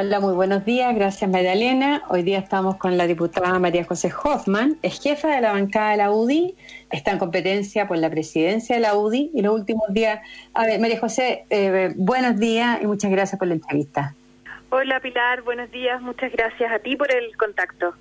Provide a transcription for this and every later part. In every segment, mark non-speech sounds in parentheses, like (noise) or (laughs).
Hola, muy buenos días. Gracias, María Elena. Hoy día estamos con la diputada María José Hoffman, es jefa de la bancada de la UDI, está en competencia por la presidencia de la UDI y los últimos días. A ver, María José, eh, buenos días y muchas gracias por la entrevista. Hola, Pilar. Buenos días. Muchas gracias a ti por el contacto.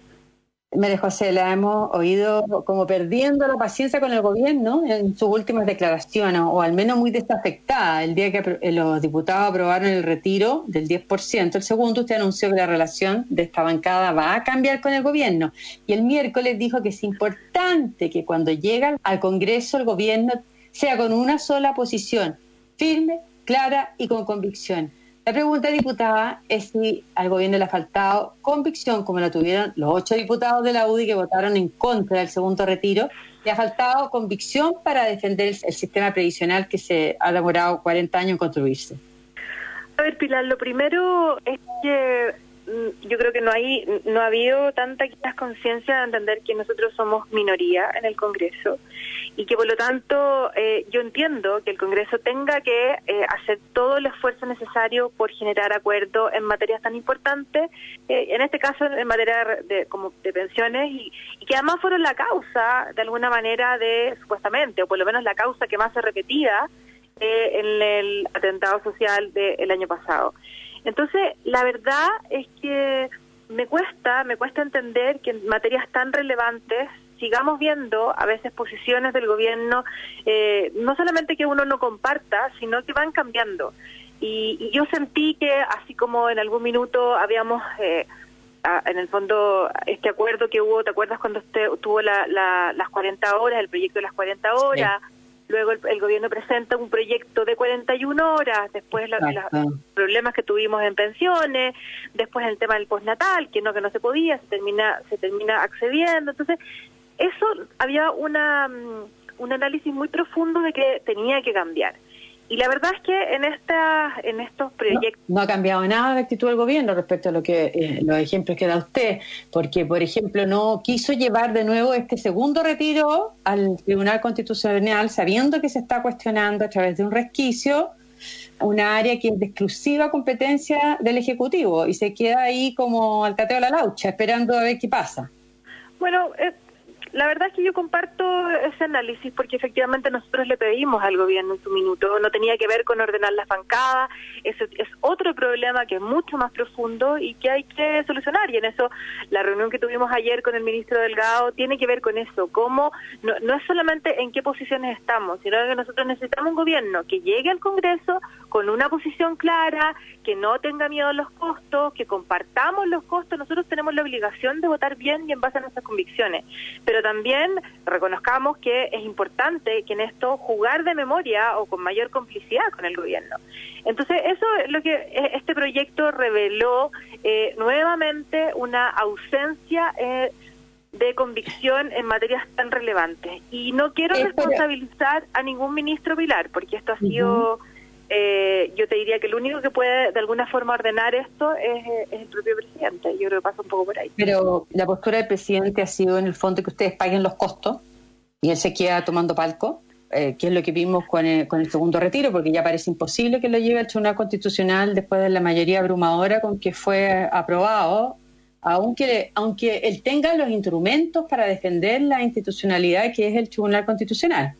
María José, la hemos oído como perdiendo la paciencia con el gobierno en sus últimas declaraciones, o al menos muy desafectada. El día que los diputados aprobaron el retiro del 10%, el segundo usted anunció que la relación de esta bancada va a cambiar con el gobierno. Y el miércoles dijo que es importante que cuando llega al Congreso el gobierno sea con una sola posición, firme, clara y con convicción. La pregunta, diputada, es si al gobierno le ha faltado convicción, como la tuvieron los ocho diputados de la UDI que votaron en contra del segundo retiro, le ha faltado convicción para defender el, sistema previsional que se ha demorado 40 años en construirse. A ver, Pilar, lo primero es que yo creo que no hay no ha habido tanta conciencia de entender que nosotros somos minoría en el Congreso y que por lo tanto eh, yo entiendo que el Congreso tenga que eh, hacer todo el esfuerzo necesario por generar acuerdo en materias tan importantes, eh, en este caso en materia de, como de pensiones, y, que además fueron la causa de alguna manera de, supuestamente, o por lo menos la causa que más se repetía en el atentado social del año pasado. Entonces, la verdad es que me cuesta, me cuesta entender que en materias tan relevantes sigamos viendo a veces posiciones del gobierno, eh, no solamente que uno no comparta, sino que van cambiando. Y, yo sentí que así como en algún minuto habíamos... Eh, en el fondo, este acuerdo que hubo, ¿te acuerdas cuando usted tuvo la, las 40 horas, el proyecto de las 40 horas? Luego el, gobierno presenta un proyecto de 41 horas, después los problemas que tuvimos en pensiones, después el tema del postnatal, que no que no se podía, se termina se termina accediendo. Entonces, eso había una, mm, un análisis muy profundo de que tenía que cambiar. Y la verdad es que en esta, en estos proyectos no, ha cambiado nada la actitud del gobierno respecto a lo que eh, los ejemplos que da usted, porque por ejemplo no quiso llevar de nuevo este segundo retiro al Tribunal Constitucional, sabiendo que se está cuestionando a través de un resquicio una área que es de exclusiva competencia del ejecutivo y se queda ahí como al cateo de la laucha esperando a ver qué pasa. Bueno, eh, la verdad es que yo comparto ese análisis porque efectivamente nosotros le pedimos al gobierno en su minuto, no tenía que ver con ordenar las bancadas, eso es otro problema que es mucho más profundo y que hay que solucionar. Y en eso la reunión que tuvimos ayer con el ministro Delgado tiene que ver con eso, cómo no, no es solamente en qué posiciones estamos, sino que nosotros necesitamos un gobierno que llegue al Congreso con una posición clara, que no tenga miedo a los costos, que compartamos los costos, nosotros tenemos la obligación de votar bien y en base a nuestras convicciones, pero también reconozcamos que es importante que en esto jugar de memoria o con mayor complicidad con el gobierno. Entonces, eso es lo que e, este proyecto reveló eh, nuevamente una ausencia eh, de convicción en materias tan relevantes. Y no quiero responsabilizar a ningún ministro Pilar, porque esto ha sido eh, yo te diría que el único que puede de alguna forma ordenar esto es, el propio presidente. Yo creo que pasa un poco por ahí. Pero la postura del presidente ha sido en el fondo que ustedes paguen los costos y él se queda tomando palco. Eh, que es lo que vimos con el, con el segundo retiro, porque ya parece imposible que lo lleve al Tribunal Constitucional después de la mayoría abrumadora con que fue aprobado, aunque, aunque él tenga los instrumentos para defender la institucionalidad que es el Tribunal Constitucional.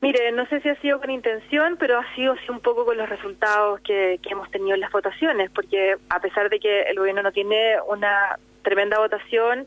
Mire, no sé si ha sido con intención, pero ha sido sí un poco con los resultados que, que hemos tenido en las votaciones, porque a pesar de que el gobierno no tiene una tremenda votación,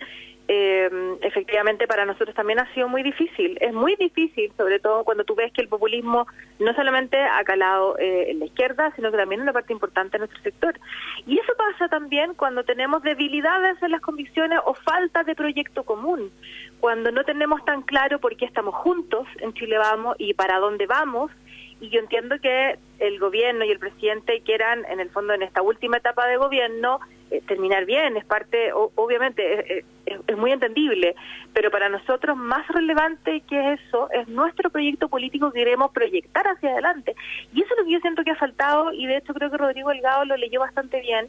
eh, efectivamente para nosotros también ha sido muy difícil. Es muy difícil, sobre todo cuando tú ves que el populismo no solamente ha calado eh, en la izquierda, sino que también en una parte importante de nuestro sector. Y eso pasa también cuando tenemos debilidades en las convicciones o falta de proyecto común, cuando no tenemos tan claro por qué estamos juntos en Chile Vamos y para dónde vamos. Y yo entiendo que el gobierno y el presidente quieran, en el fondo, en esta última etapa de gobierno, eh, terminar bien, es parte, obviamente, es, muy entendible, pero para nosotros más relevante que eso es nuestro proyecto político que queremos proyectar hacia adelante. Y eso es lo que yo siento que ha faltado y de hecho creo que Rodrigo Delgado lo leyó bastante bien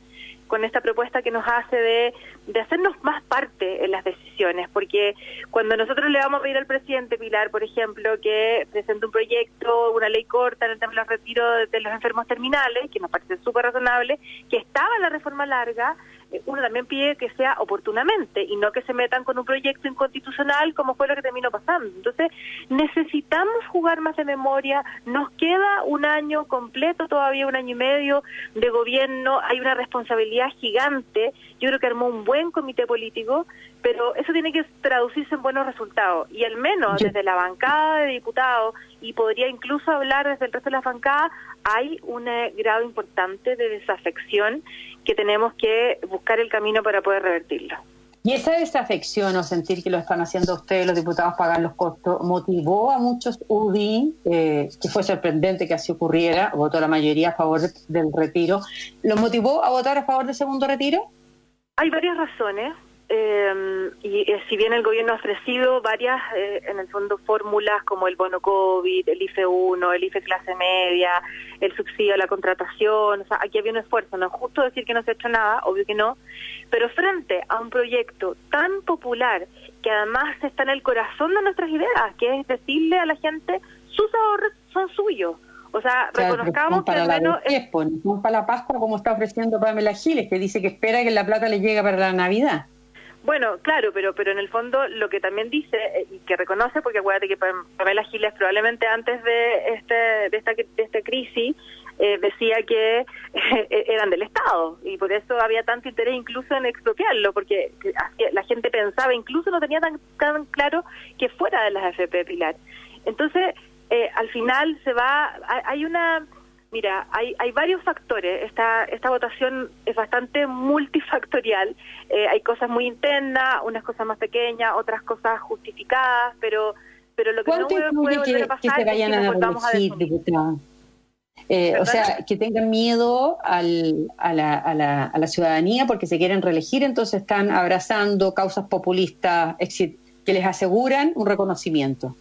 con esta propuesta que nos hace de, de hacernos más parte en las decisiones, porque cuando nosotros le vamos a pedir al presidente Pilar, por ejemplo, que presente un proyecto, una ley corta en el tema de los de los enfermos terminales, que nos parece súper razonable, que estaba en la reforma larga, uno también pide que sea oportunamente y no que se metan con un proyecto inconstitucional como fue lo que terminó pasando. Entonces, necesitamos jugar más de memoria, nos queda un año completo, todavía un año y medio de gobierno, hay una responsabilidad gigante, yo creo que armó un buen comité político, pero eso tiene que traducirse en buenos resultados. Y al menos desde la bancada de diputados y podría incluso hablar desde el resto de la bancada, hay un eh, grado importante de desafección que tenemos que buscar el camino para poder revertirlo. ¿Y esa desafección o sentir que lo están haciendo ustedes, los diputados, pagar los costos, motivó a muchos UDI, eh, que fue sorprendente que así ocurriera, votó la mayoría a favor del retiro, ¿lo motivó a votar a favor del segundo retiro? Hay varias razones. Eh, y eh, si bien el gobierno ha ofrecido varias, eh, en el fondo, fórmulas como el bono COVID, el IFE 1, el IFE clase media, el subsidio a la contratación, o sea, aquí había un esfuerzo, no es justo decir que no se ha hecho nada, obvio que no, pero frente a un proyecto tan popular que además está en el corazón de nuestras ideas, que es decirle a la gente, sus ahorros son suyos. O sea, reconozcamos que al menos... para la Pascua como está ofreciendo Pamela Giles, que dice que espera que la plata le llegue para la Navidad. Bueno, claro, pero pero en el fondo lo que también dice eh, y que reconoce, porque acuérdate que Pamela Giles probablemente antes de este de esta, de esta crisis eh, decía que eh, eran del Estado y por eso había tanto interés incluso en expropiarlo, porque la gente pensaba, incluso no tenía tan, tan claro que fuera de las AFP Pilar. Entonces, al final se va, hay una Mira, hay, hay varios factores. Esta, esta votación es bastante multifactorial. Eh, hay cosas muy internas, unas cosas más pequeñas, otras cosas justificadas, pero, pero lo que no puede, puede pasar que se vayan es que nos a, a eh, o sea, que tengan miedo al, a, la, a, la, a la ciudadanía porque se quieren reelegir, entonces están abrazando causas populistas que les aseguran un reconocimiento.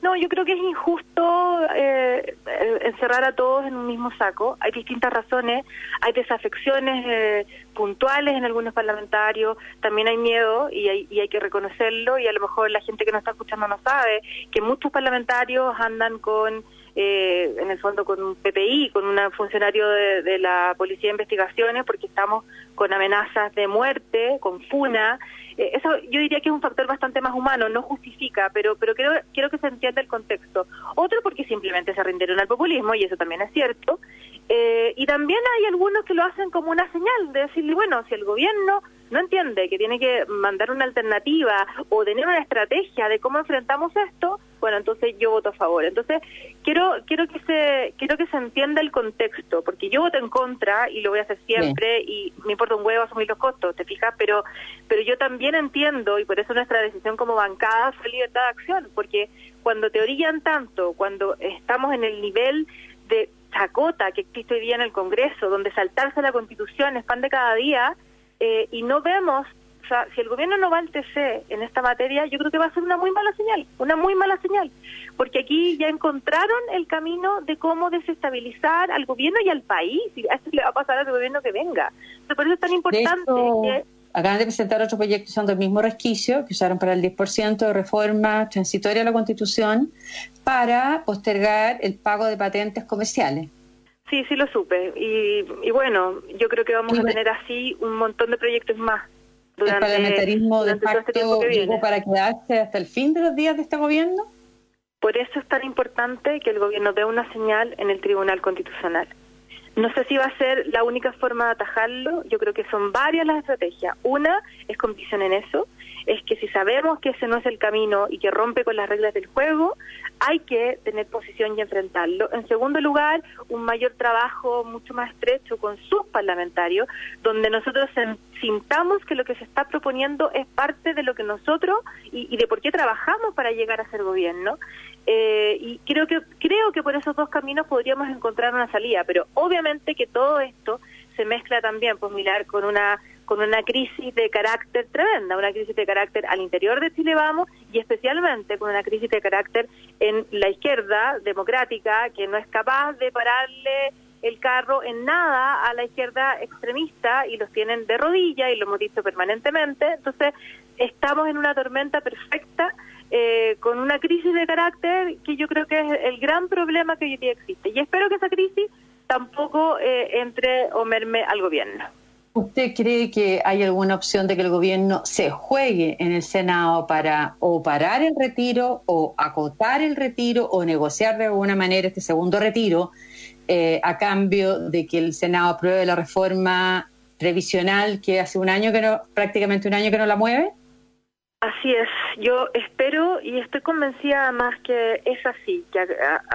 No, yo creo que es injusto eh, encerrar a todos en un mismo saco. Hay distintas razones, hay desafecciones eh, puntuales en algunos parlamentarios, también hay miedo y hay, y hay que reconocerlo. Y a lo mejor la gente que nos está escuchando no sabe que muchos parlamentarios andan con eh, en el fondo con un PPI, con un funcionario de, la Policía de Investigaciones, porque estamos con amenazas de muerte, con FUNA, eh, eso yo diría que es un factor bastante más humano, no justifica, pero pero creo, quiero que se entienda el contexto. Otro porque simplemente se rindieron al populismo, y eso también es cierto. Eh, y también hay algunos que lo hacen como una señal de decirle, bueno, si el gobierno no entiende que tiene que mandar una alternativa o tener una estrategia de cómo enfrentamos esto, bueno, entonces yo voto a favor. Entonces, quiero quiero que se quiero que se entienda el contexto, porque yo voto en contra y lo voy a hacer siempre y me importa un huevo asumir los costos, ¿te fijas? Pero pero yo también entiendo y por eso nuestra decisión como bancada fue libertad de acción, porque cuando te orillan tanto, cuando estamos en el nivel de chacota que existe hoy día en el Congreso, donde saltarse la Constitución es pan de cada día, eh, y no vemos, o sea, si el gobierno no va al TC en esta materia, yo creo que va a ser una muy mala señal, una muy mala señal, porque aquí ya encontraron el camino de cómo desestabilizar al gobierno y al país, y a eso le va a pasar al gobierno que venga. por eso es tan importante que acaban de presentar otro proyecto usando el mismo resquicio que usaron para el 10% de reforma transitoria a la Constitución para postergar el pago de patentes comerciales. Sí, sí lo supe. Y, bueno, yo creo que vamos a tener así un montón de proyectos más. Durante, ¿El parlamentarismo de este facto llegó para quedarse hasta el fin de los días de este gobierno? Por eso es tan importante que el gobierno dé una señal en el Tribunal Constitucional. No sé si va a ser la única forma de atajarlo, yo creo que son varias las estrategias. Una es con visión en eso, es que si sabemos que ese no es el camino y que rompe con las reglas del juego, hay que tener posición y enfrentarlo. En segundo lugar, un mayor trabajo mucho más estrecho con sus parlamentarios, donde nosotros sintamos que lo que se está proponiendo es parte de lo que nosotros y, de por qué trabajamos para llegar a ser gobierno. Eh, y creo que creo que por esos dos caminos podríamos encontrar una salida, pero obviamente que todo esto se mezcla también, pues mirar con una con una crisis de carácter tremenda, una crisis de carácter al interior de Chile Vamos y especialmente con una crisis de carácter en la izquierda democrática que no es capaz de pararle el carro en nada a la izquierda extremista y los tienen de rodilla y lo hemos dicho permanentemente. Entonces, estamos en una tormenta perfecta eh, con una crisis de carácter que yo creo que es el gran problema que hoy día existe. Y espero que esa crisis tampoco eh, entre o merme al gobierno. ¿Usted cree que hay alguna opción de que el gobierno se juegue en el Senado para o parar el retiro o acotar el retiro o negociar de alguna manera este segundo retiro eh, a cambio de que el Senado apruebe la reforma previsional que hace un año que no, prácticamente un año que no la mueve? Así es, yo espero y estoy convencida más que es así, que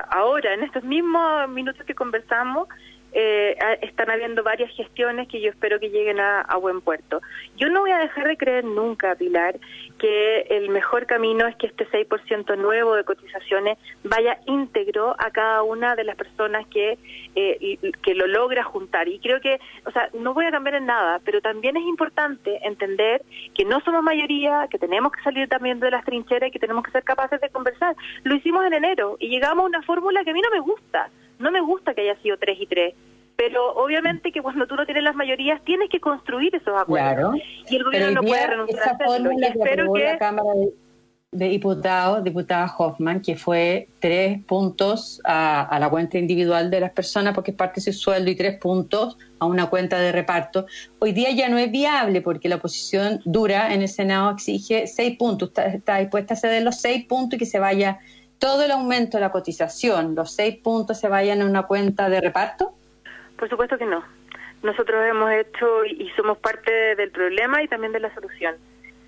ahora, en estos mismos minutos que conversamos, eh, están habiendo varias gestiones que yo espero que lleguen a, buen puerto. Yo no voy a dejar de creer nunca, Pilar, que el mejor camino es que este 6% nuevo de cotizaciones vaya íntegro a cada una de las personas que, eh, que lo logra juntar. Y creo que, o sea, no voy a cambiar en nada, pero también es importante entender que no somos mayoría, que tenemos que salir también de las trincheras y que tenemos que ser capaces de conversar. Lo hicimos en enero y llegamos a una fórmula que a mí no me gusta no me gusta que haya sido tres y tres, pero obviamente que cuando tú no tienes las mayorías tienes que construir esos acuerdos. Y el gobierno no puede renunciar a hacerlo. Y espero que... La Cámara de, Diputados, diputada Hoffman, que fue tres puntos a, la cuenta individual de las personas porque es parte de su sueldo y tres puntos a una cuenta de reparto. Hoy día ya no es viable porque la oposición dura en el Senado exige seis puntos. Está, está dispuesta a ceder los seis puntos y que se vaya todo el aumento de la cotización, los seis puntos se vayan a una cuenta de reparto? Por supuesto que no. Nosotros hemos hecho y somos parte del problema y también de la solución.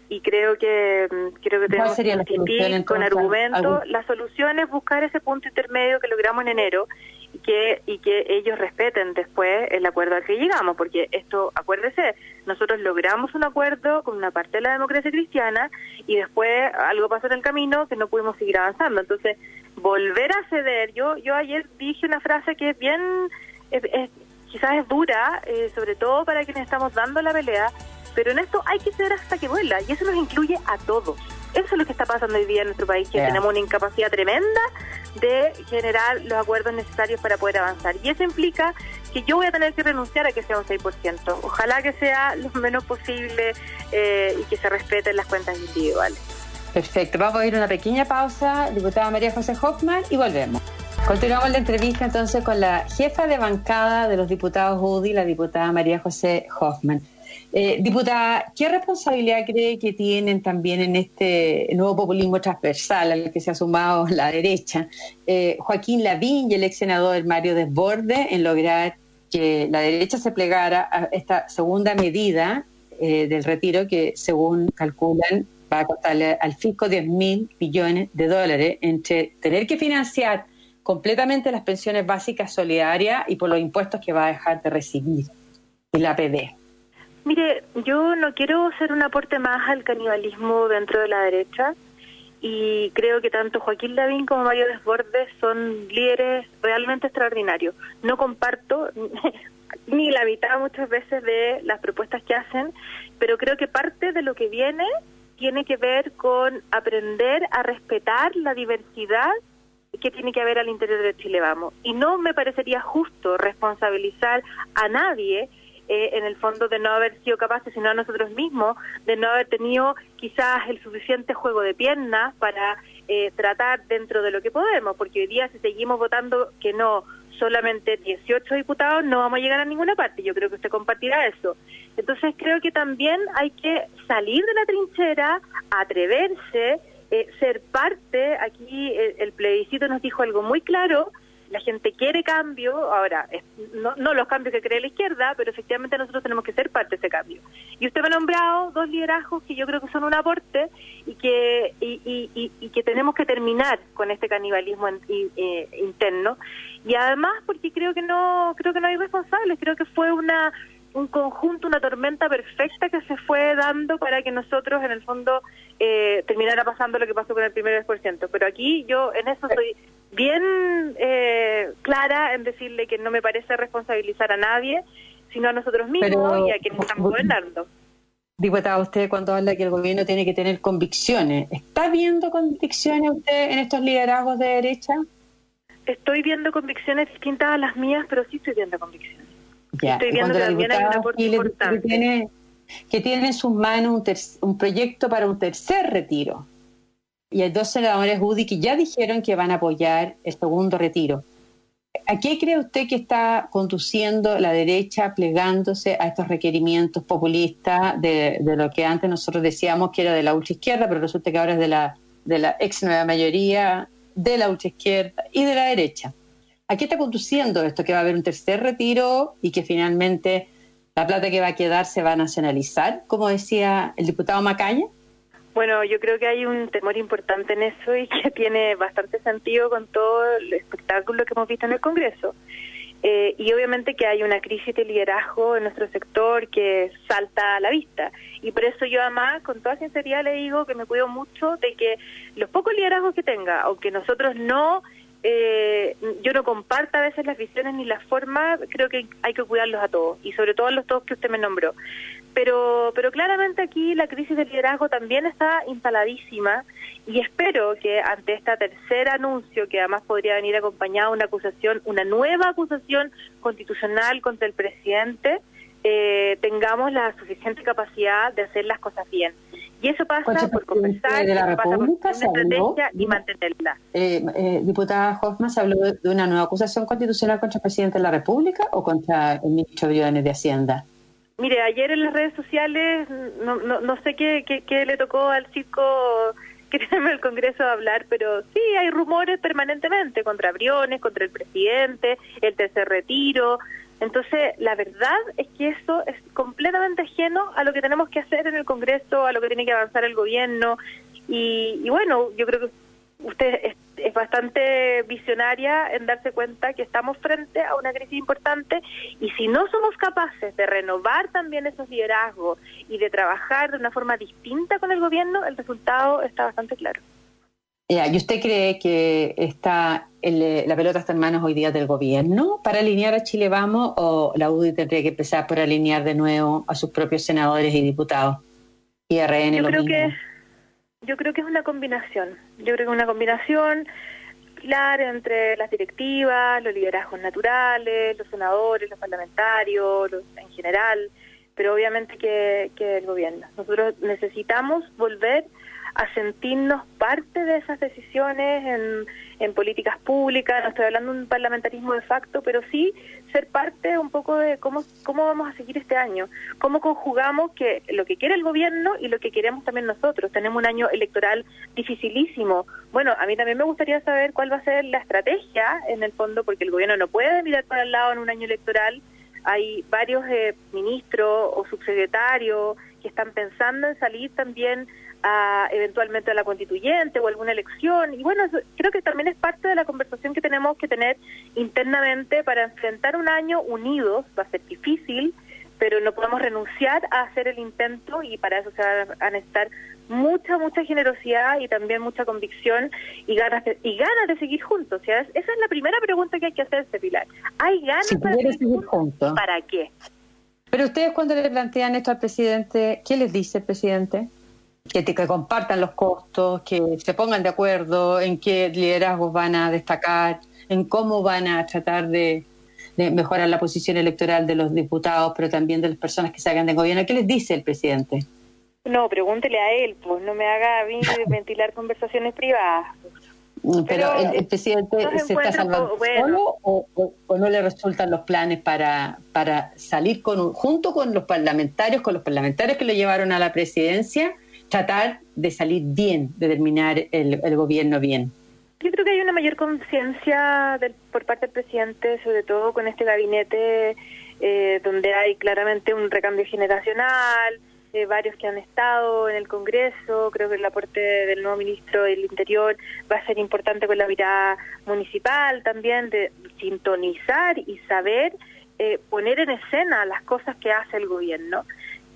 Y creo que mm, creo que tenemos que discutir con argumentos. La solución es buscar ese punto intermedio que logramos en enero que, y que ellos respeten después el acuerdo al que llegamos, porque esto, acuérdese, nosotros logramos un acuerdo con una parte de la democracia cristiana y después algo pasó en el camino que no pudimos seguir avanzando. Entonces, volver a ceder, yo, yo ayer dije una frase que es bien, quizás es dura, eh, sobre todo para quienes estamos dando la pelea, pero en esto hay que ceder hasta que vuela y eso nos incluye a todos. Eso es lo que está pasando hoy día en nuestro país, que tenemos una incapacidad tremenda de generar los acuerdos necesarios para poder avanzar. Y eso implica que yo voy a tener que renunciar a que sea un 6%. Ojalá que sea lo menos posible eh, y que se respeten las cuentas individuales. Perfecto, vamos a ir a una pequeña pausa, diputada María José Hoffman, y volvemos. Continuamos la entrevista entonces con la jefa de bancada de los diputados UDI, la diputada María José Hoffman. Eh, diputada, ¿qué responsabilidad cree que tienen también en este nuevo populismo transversal al que se ha sumado (laughs) la derecha eh, Joaquín Lavín y el ex senador Mario Desborde en lograr que la derecha se plegara a esta segunda medida eh, del retiro que, según calculan, va a costarle al fisco 10 mil millones de dólares entre tener que financiar completamente las pensiones básicas solidarias y por los impuestos que va a dejar de recibir el APD. Mire, yo no quiero ser un aporte más al canibalismo dentro de la derecha y creo que tanto Joaquín Lavín como Mario Desbordes son líderes realmente extraordinarios. No comparto (laughs) ni la mitad muchas veces de las propuestas que hacen, pero creo que parte de lo que viene tiene que ver con aprender a respetar la diversidad que tiene que haber al interior de Chile Vamos. Y no me parecería justo responsabilizar a nadie eh, en el fondo de no haber sido capaces, sino a nosotros mismos, de no haber tenido quizás el suficiente juego de piernas para eh, tratar dentro de lo que podemos, porque hoy día si seguimos votando que no solamente 18 diputados, no vamos a llegar a ninguna parte. Yo creo que usted compartirá eso. Entonces creo que también hay que salir de la trinchera, atreverse, eh, ser parte. Aquí el plebiscito nos dijo algo muy claro, la gente quiere cambio, ahora, no, no los cambios que cree la izquierda, pero efectivamente nosotros tenemos que ser parte de ese cambio. Y usted me ha nombrado dos liderazgos que yo creo que son un aporte y que, y, y, que tenemos que terminar con este canibalismo eh, interno. Y además porque creo que no, creo que no hay responsables, creo que fue una un conjunto, una tormenta perfecta que se fue dando para que nosotros, en el fondo, eh, terminara pasando lo que pasó con el primer 10%. Pero aquí yo en eso soy bien eh, clara en decirle que no me parece responsabilizar a nadie, sino a nosotros mismos y a quienes estamos gobernando. Diputada, usted cuando habla que el gobierno tiene que tener convicciones, ¿está viendo convicciones usted en estos liderazgos de derecha? Estoy viendo convicciones distintas a las mías, pero sí estoy viendo convicciones. Estoy viendo que también hay un aporte importante. Que tiene, que tiene en sus manos un, un proyecto para un tercer retiro. Y hay dos senadores UDI que ya dijeron que van a apoyar el segundo retiro. ¿A qué cree usted que está conduciendo la derecha plegándose a estos requerimientos populistas de, lo que antes nosotros decíamos que era de la izquierda, pero resulta que ahora es de la, de la ex nueva mayoría, de la izquierda y de la derecha? ¿A qué está conduciendo esto? Que va a haber un tercer retiro y que finalmente la plata que va a quedar se va a nacionalizar, como decía el diputado Macaya. Bueno, yo creo que hay un temor importante en eso y que (laughs) tiene bastante sentido con todo el espectáculo que hemos visto en el Congreso. Eh, y obviamente que hay una crisis de liderazgo en nuestro sector que salta a la vista. Y por eso yo además, con toda sinceridad, le digo que me cuido mucho de que los pocos liderazgos que tenga, aunque nosotros no eh, yo no comparto a veces las visiones ni las formas, creo que hay que cuidarlos a todos, y sobre todo a los todos que usted me nombró. Pero, pero claramente aquí la crisis del liderazgo también está instaladísima, y espero que ante este tercer anuncio, que además podría venir acompañado de una acusación, una nueva acusación constitucional contra el presidente, eh, tengamos la suficiente capacidad de hacer las cosas bien. Y eso pasa por conversar, de la pasa por una estrategia y mantenerla. Eh, eh, diputada Hoffman, ¿se habló de una nueva acusación constitucional contra el presidente de la República o contra el ministro Briones de Hacienda? Mire, ayer en las redes sociales, no, no, no sé qué, qué, le tocó al circo (laughs) que tenemos el Congreso a hablar, pero sí hay rumores permanentemente contra Briones, contra el presidente, el tercer retiro. Entonces, la verdad es que eso es completamente ajeno a lo que tenemos que hacer en el Congreso, a lo que tiene que avanzar el gobierno. Y, bueno, yo creo que usted es, bastante visionaria en darse cuenta que estamos frente a una crisis importante y si no somos capaces de renovar también esos liderazgos y de trabajar de una forma distinta con el gobierno, el resultado está bastante claro. ¿Y usted cree que está la pelota está en manos hoy día del gobierno para alinear a Chile Vamos o la UDI tendría que empezar por alinear de nuevo a sus propios senadores y diputados? Y RN yo creo que Yo creo que es una combinación. Yo creo que es una combinación claro entre las directivas, los liderazgos naturales, los senadores, los parlamentarios, en general, pero obviamente que, que el gobierno. Nosotros necesitamos volver a sentirnos parte de esas decisiones en, políticas públicas, no estoy hablando de un parlamentarismo de facto, pero sí ser parte un poco de cómo, cómo vamos a seguir este año, cómo conjugamos que lo que quiere el gobierno y lo que queremos también nosotros. Tenemos un año electoral dificilísimo. Bueno, a mí también me gustaría saber cuál va a ser la estrategia en el fondo, porque el gobierno no puede mirar para el lado en un año electoral. Hay varios eh, ministros o subsecretarios que están pensando en salir también a, eventualmente a la constituyente o alguna elección. Y bueno, creo que también es parte de la conversación que tenemos que tener internamente para enfrentar un año unidos. Va a ser difícil, pero no podemos renunciar a hacer el intento y para eso se va a necesitar mucha, mucha generosidad y también mucha convicción y ganas de, y ganas de seguir juntos. esa es la primera pregunta que hay que hacerse, Pilar. ¿Hay ganas de seguir, juntos? ¿Para qué? Pero ustedes cuando le plantean esto al presidente, ¿qué les dice el presidente? Que, que compartan los costos, que se pongan de acuerdo en qué liderazgos van a destacar, en cómo van a tratar de, mejorar la posición electoral de los diputados, pero también de las personas que salgan del gobierno. ¿Qué les dice el presidente? No, pregúntele a él, pues no me haga (laughs) ventilar conversaciones privadas. Pero, el, presidente se está salvando solo o, o, no le resultan los planes para, para salir con junto con los parlamentarios, con los parlamentarios que lo llevaron a la presidencia, tratar de salir bien, de terminar el, gobierno bien. Yo creo que hay una mayor conciencia por parte del presidente, sobre todo con este gabinete eh, donde hay claramente un recambio generacional, eh, varios que han estado en el Congreso, creo que el aporte del nuevo ministro del Interior va a ser importante con la mirada municipal también, de sintonizar y saber eh, poner en escena las cosas que hace el gobierno.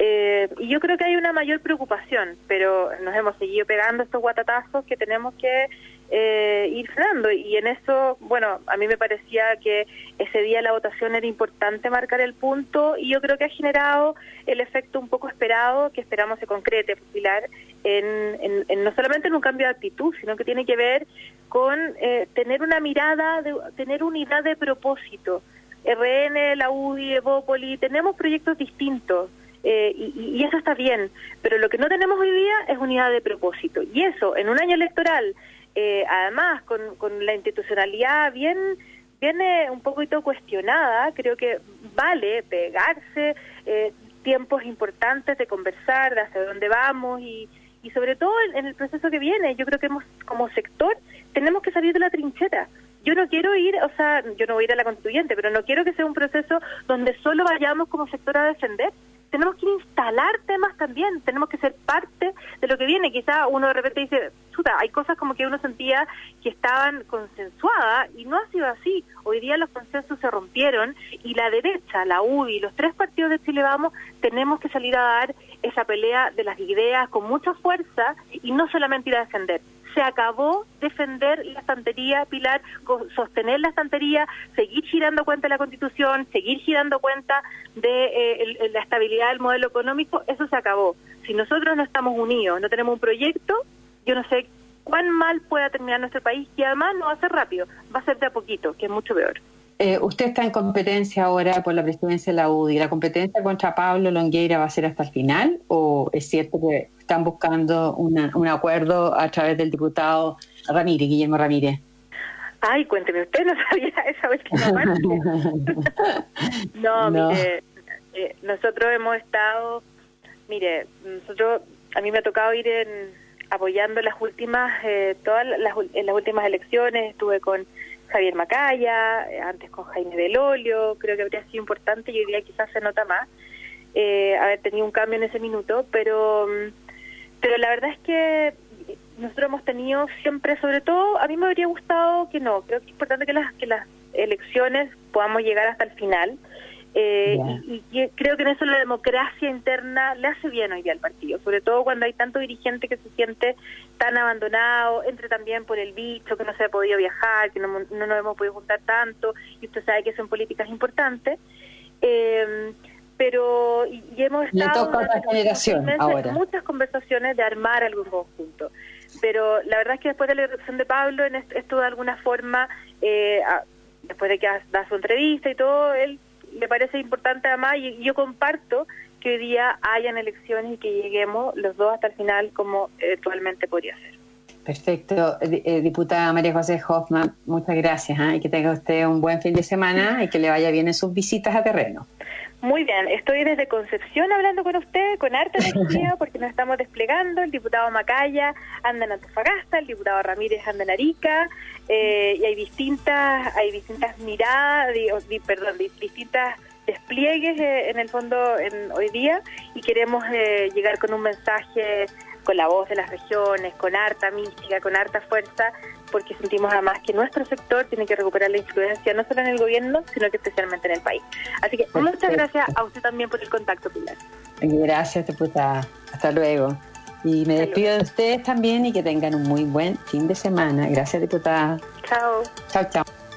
Eh, y yo creo que hay una mayor preocupación, pero nos hemos seguido pegando estos guatatazos que tenemos que eh, ir frenando. Y en eso, bueno, a mí me parecía que ese día la votación era importante marcar el punto y yo creo que ha generado el efecto un poco esperado, que esperamos se concrete, Pilar, en, en, no solamente en un cambio de actitud, sino que tiene que ver con eh, tener una mirada, de, tener unidad de propósito. RN, la UDI, Evópoli, tenemos proyectos distintos. Eh, y, eso está bien, pero lo que no tenemos hoy día es unidad de propósito. Y eso, en un año electoral, eh, además, con, con la institucionalidad bien viene un poquito cuestionada, creo que vale pegarse eh, tiempos importantes de conversar, de hacia dónde vamos y, y sobre todo en, el proceso que viene, yo creo que hemos, como sector tenemos que salir de la trinchera. Yo no quiero ir, o sea, yo no voy a ir a la constituyente, pero no quiero que sea un proceso donde solo vayamos como sector a defender, tenemos que instalar temas también, tenemos que ser parte de lo que viene. Quizá uno de repente dice, chuta, hay cosas como que uno sentía que estaban consensuadas y no ha sido así. Hoy día los consensos se rompieron y la derecha, la UDI, los tres partidos de Chile Vamos, tenemos que salir a dar esa pelea de las ideas con mucha fuerza y no solamente ir a defender se acabó defender la estantería, Pilar, sostener la estantería, seguir girando cuenta de la Constitución, seguir girando cuenta de eh, la estabilidad del modelo económico, eso se acabó. Si nosotros no estamos unidos, no tenemos un proyecto, yo no sé cuán mal pueda terminar nuestro país y además no va a ser rápido, va a ser de a poquito, que es mucho peor. Eh, usted está en competencia ahora por la presidencia de la UDI. ¿La competencia contra Pablo Longueira va a ser hasta el final o es cierto que están buscando un acuerdo a través del diputado Ramírez, Guillermo Ramírez? Ay, cuénteme, usted no (laughs) sabía esa vez que (laughs) no, no, mire, eh, nosotros hemos estado, mire, nosotros, a mí me ha tocado ir en, apoyando las últimas, eh, todas las, en las últimas elecciones, estuve con Javier Macaya, eh, antes con Jaime Del Olio, creo que habría sido importante y hoy día quizás se nota más eh, haber tenido un cambio en ese minuto, pero, mm, pero la verdad es que nosotros hemos tenido siempre, sobre todo, a mí me habría gustado que no, creo que es importante que las, que las elecciones podamos llegar hasta el final, eh, y, creo que en eso la democracia interna le hace bien hoy día al partido, sobre todo cuando hay tanto dirigente que se siente tan abandonado, entre también por el bicho, que no se ha podido viajar, que no, no nos hemos podido juntar tanto, y usted sabe que son políticas importantes. Eh, pero y hemos estado en muchas conversaciones de armar algún conjunto. Pero la verdad es que después de la elección de Pablo, en esto de alguna forma, eh, después de que da su entrevista y todo, él me parece importante además y yo comparto que hoy día hayan elecciones y que lleguemos los dos hasta el final como actualmente podría ser. Perfecto. Eh, diputada María José Hoffman, muchas gracias ¿eh? y que tenga usted un buen fin de semana y que le vaya bien en sus visitas a terreno. Muy bien, estoy desde Concepción hablando con usted, con harta (laughs) energía, porque nos estamos desplegando. El diputado Macaya anda en Antofagasta, el diputado Ramírez anda en Arica, eh, y hay distintas, hay distintas miradas, perdón, distintas despliegues eh, en el fondo en, hoy día y queremos eh, llegar con un mensaje con la voz de las regiones, con harta mística, con harta fuerza, porque sentimos además que nuestro sector tiene que recuperar la influencia no solo en el gobierno, sino que especialmente en el país. Así que muchas gracias a usted también por el contacto, Pilar. Gracias, diputada. Hasta luego. Y me despido de ustedes también y que tengan un muy buen fin de semana. Gracias, diputada. Chao. Chao, chao.